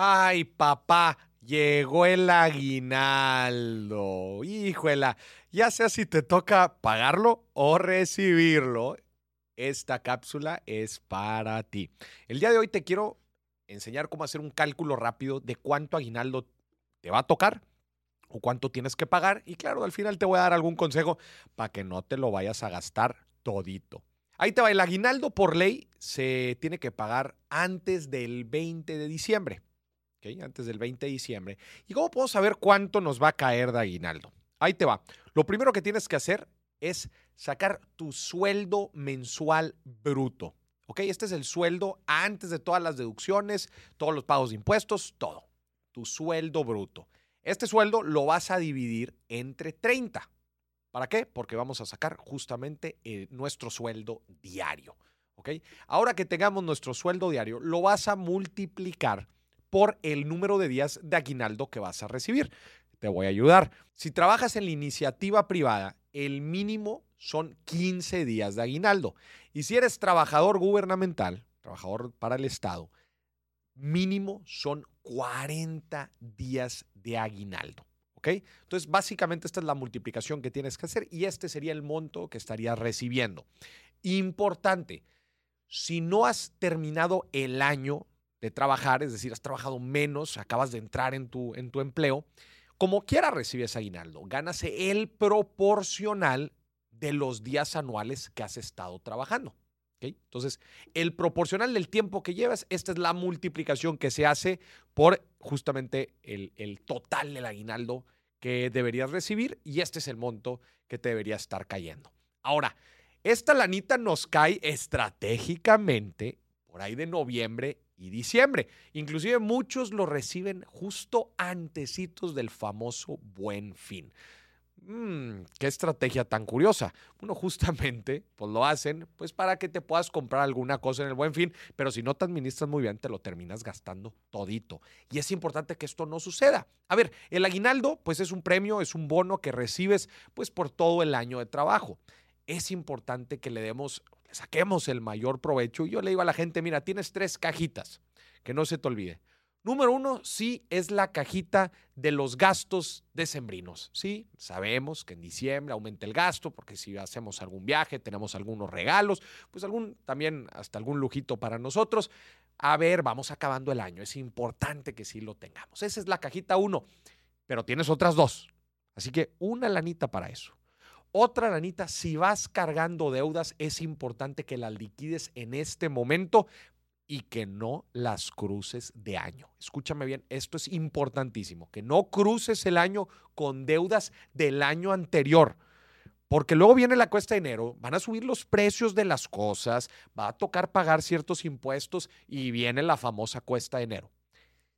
Ay, papá, llegó el aguinaldo. Híjole, ya sea si te toca pagarlo o recibirlo, esta cápsula es para ti. El día de hoy te quiero enseñar cómo hacer un cálculo rápido de cuánto aguinaldo te va a tocar o cuánto tienes que pagar. Y claro, al final te voy a dar algún consejo para que no te lo vayas a gastar todito. Ahí te va, el aguinaldo por ley se tiene que pagar antes del 20 de diciembre. Antes del 20 de diciembre. ¿Y cómo puedo saber cuánto nos va a caer de aguinaldo? Ahí te va. Lo primero que tienes que hacer es sacar tu sueldo mensual bruto. ¿Ok? Este es el sueldo antes de todas las deducciones, todos los pagos de impuestos, todo. Tu sueldo bruto. Este sueldo lo vas a dividir entre 30. ¿Para qué? Porque vamos a sacar justamente eh, nuestro sueldo diario. ¿Ok? Ahora que tengamos nuestro sueldo diario, lo vas a multiplicar por el número de días de aguinaldo que vas a recibir. Te voy a ayudar. Si trabajas en la iniciativa privada, el mínimo son 15 días de aguinaldo. Y si eres trabajador gubernamental, trabajador para el Estado, mínimo son 40 días de aguinaldo. ¿Ok? Entonces, básicamente esta es la multiplicación que tienes que hacer y este sería el monto que estarías recibiendo. Importante, si no has terminado el año de trabajar, es decir, has trabajado menos, acabas de entrar en tu, en tu empleo, como quiera recibes aguinaldo, gánase el proporcional de los días anuales que has estado trabajando. Entonces, el proporcional del tiempo que llevas, esta es la multiplicación que se hace por justamente el, el total del aguinaldo que deberías recibir y este es el monto que te debería estar cayendo. Ahora, esta lanita nos cae estratégicamente por ahí de noviembre y diciembre. Inclusive muchos lo reciben justo antecitos del famoso buen fin. Mm, qué estrategia tan curiosa. Bueno, justamente, pues lo hacen, pues para que te puedas comprar alguna cosa en el buen fin, pero si no te administras muy bien, te lo terminas gastando todito. Y es importante que esto no suceda. A ver, el aguinaldo, pues es un premio, es un bono que recibes, pues por todo el año de trabajo. Es importante que le demos saquemos el mayor provecho. Y yo le digo a la gente, mira, tienes tres cajitas, que no se te olvide. Número uno, sí, es la cajita de los gastos decembrinos. Sí, sabemos que en diciembre aumenta el gasto porque si hacemos algún viaje, tenemos algunos regalos, pues algún, también hasta algún lujito para nosotros. A ver, vamos acabando el año. Es importante que sí lo tengamos. Esa es la cajita uno, pero tienes otras dos. Así que una lanita para eso. Otra lanita, si vas cargando deudas, es importante que las liquides en este momento y que no las cruces de año. Escúchame bien, esto es importantísimo, que no cruces el año con deudas del año anterior. Porque luego viene la cuesta de enero, van a subir los precios de las cosas, va a tocar pagar ciertos impuestos y viene la famosa cuesta de enero.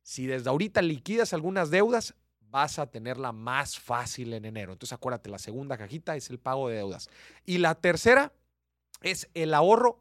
Si desde ahorita liquidas algunas deudas, vas a tenerla más fácil en enero. Entonces acuérdate, la segunda cajita es el pago de deudas. Y la tercera es el ahorro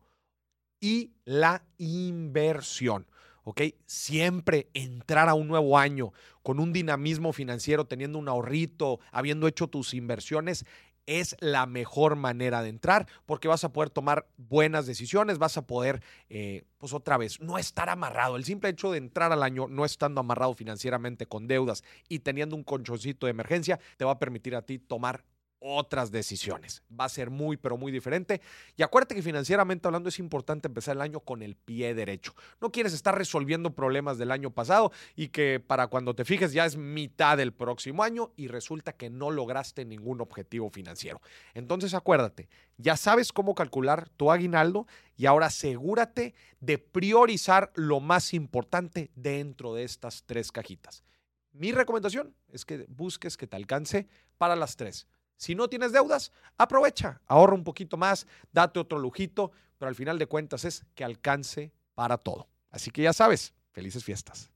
y la inversión. ¿ok? Siempre entrar a un nuevo año con un dinamismo financiero, teniendo un ahorrito, habiendo hecho tus inversiones, es la mejor manera de entrar porque vas a poder tomar buenas decisiones, vas a poder, eh, pues otra vez, no estar amarrado. El simple hecho de entrar al año no estando amarrado financieramente con deudas y teniendo un conchoncito de emergencia, te va a permitir a ti tomar otras decisiones. Va a ser muy, pero muy diferente. Y acuérdate que financieramente hablando es importante empezar el año con el pie derecho. No quieres estar resolviendo problemas del año pasado y que para cuando te fijes ya es mitad del próximo año y resulta que no lograste ningún objetivo financiero. Entonces acuérdate, ya sabes cómo calcular tu aguinaldo y ahora asegúrate de priorizar lo más importante dentro de estas tres cajitas. Mi recomendación es que busques que te alcance para las tres si no tienes deudas, aprovecha, ahorra un poquito más, date otro lujito, pero al final de cuentas es que alcance para todo. Así que ya sabes, felices fiestas.